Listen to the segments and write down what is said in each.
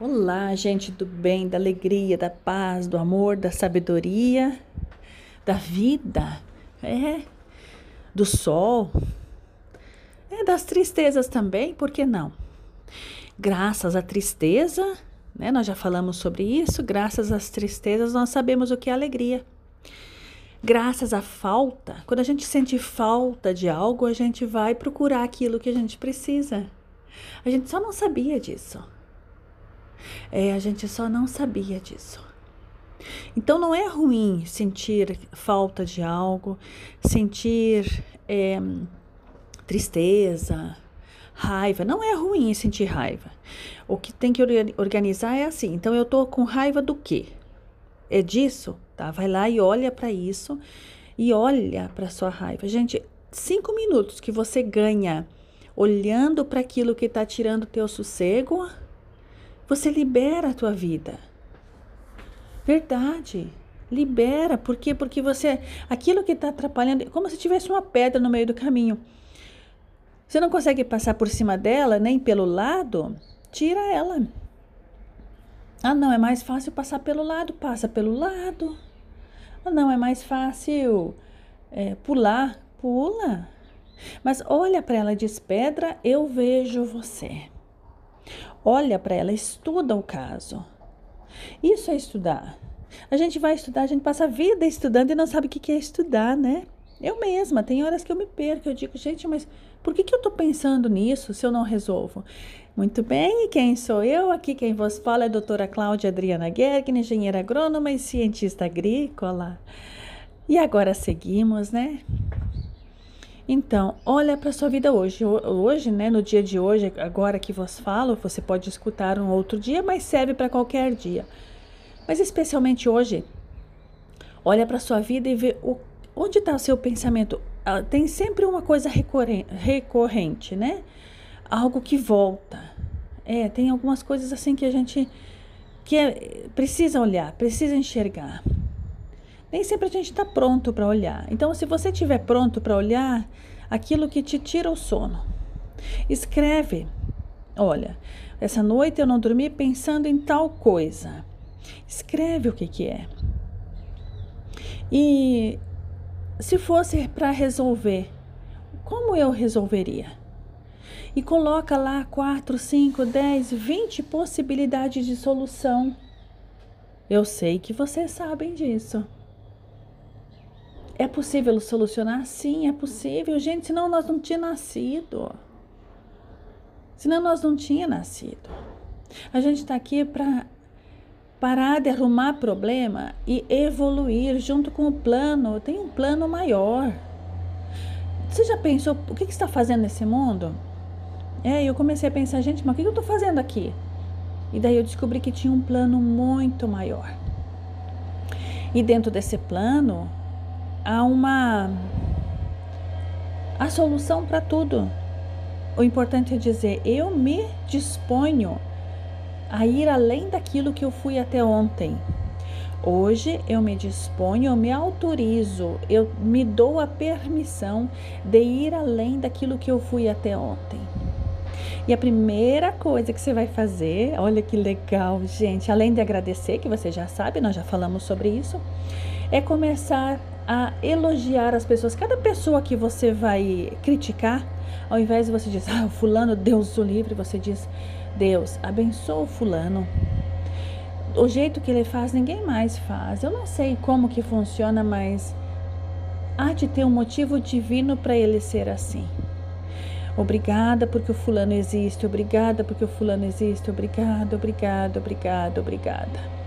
Olá, gente do bem, da alegria, da paz, do amor, da sabedoria, da vida, é, do sol, é das tristezas também, por que não? Graças à tristeza, né? Nós já falamos sobre isso, graças às tristezas nós sabemos o que é alegria. Graças à falta, quando a gente sente falta de algo, a gente vai procurar aquilo que a gente precisa. A gente só não sabia disso. É, a gente só não sabia disso. Então não é ruim sentir falta de algo, sentir é, tristeza, raiva. Não é ruim sentir raiva. O que tem que organizar é assim. Então eu tô com raiva do quê? É disso? Tá? Vai lá e olha para isso e olha para sua raiva. Gente, cinco minutos que você ganha olhando para aquilo que está tirando teu sossego você libera a tua vida. Verdade. Libera. Por quê? Porque você. Aquilo que está atrapalhando. Como se tivesse uma pedra no meio do caminho. Você não consegue passar por cima dela, nem pelo lado? Tira ela. Ah, não, é mais fácil passar pelo lado. Passa pelo lado. Ah, não, é mais fácil é, pular. Pula. Mas olha para ela e diz: Pedra, eu vejo você. Olha para ela, estuda o caso. Isso é estudar. A gente vai estudar, a gente passa a vida estudando e não sabe o que é estudar, né? Eu mesma, tem horas que eu me perco, eu digo, gente, mas por que, que eu estou pensando nisso se eu não resolvo? Muito bem, e quem sou eu? Aqui quem vos fala é a doutora Cláudia Adriana Gergen, engenheira agrônoma e cientista agrícola. E agora seguimos, né? Então, olha para sua vida hoje. Hoje, né, no dia de hoje, agora que vos falo, você pode escutar um outro dia, mas serve para qualquer dia. Mas especialmente hoje, olha para sua vida e vê o, onde está o seu pensamento. Ah, tem sempre uma coisa recorrente, né? Algo que volta. É, tem algumas coisas assim que a gente que é, precisa olhar, precisa enxergar nem sempre a gente está pronto para olhar. Então, se você estiver pronto para olhar aquilo que te tira o sono, escreve. Olha, essa noite eu não dormi pensando em tal coisa. Escreve o que, que é. E se fosse para resolver, como eu resolveria? E coloca lá 4, 5, 10, 20 possibilidades de solução. Eu sei que vocês sabem disso. É possível solucionar? Sim, é possível, gente, senão nós não tínhamos nascido. Senão nós não tínhamos nascido. A gente está aqui para parar de arrumar problema e evoluir junto com o plano. Tem um plano maior. Você já pensou o que, que está fazendo nesse mundo? É, eu comecei a pensar, gente, mas o que, que eu estou fazendo aqui? E daí eu descobri que tinha um plano muito maior. E dentro desse plano, há uma a solução para tudo. O importante é dizer: eu me disponho a ir além daquilo que eu fui até ontem. Hoje eu me disponho, eu me autorizo, eu me dou a permissão de ir além daquilo que eu fui até ontem. E a primeira coisa que você vai fazer, olha que legal, gente, além de agradecer, que você já sabe, nós já falamos sobre isso, é começar a elogiar as pessoas. Cada pessoa que você vai criticar, ao invés de você dizer, ah, o fulano, Deus o livre, você diz, Deus, abençoa o fulano. O jeito que ele faz, ninguém mais faz. Eu não sei como que funciona, mas há de ter um motivo divino para ele ser assim. Obrigada porque o fulano existe, obrigada porque o fulano existe, obrigada, obrigada, obrigada, obrigada.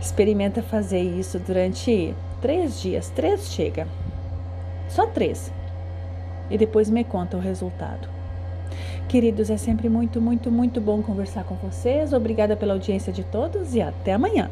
Experimenta fazer isso durante três dias. Três chega. Só três. E depois me conta o resultado. Queridos, é sempre muito, muito, muito bom conversar com vocês. Obrigada pela audiência de todos e até amanhã.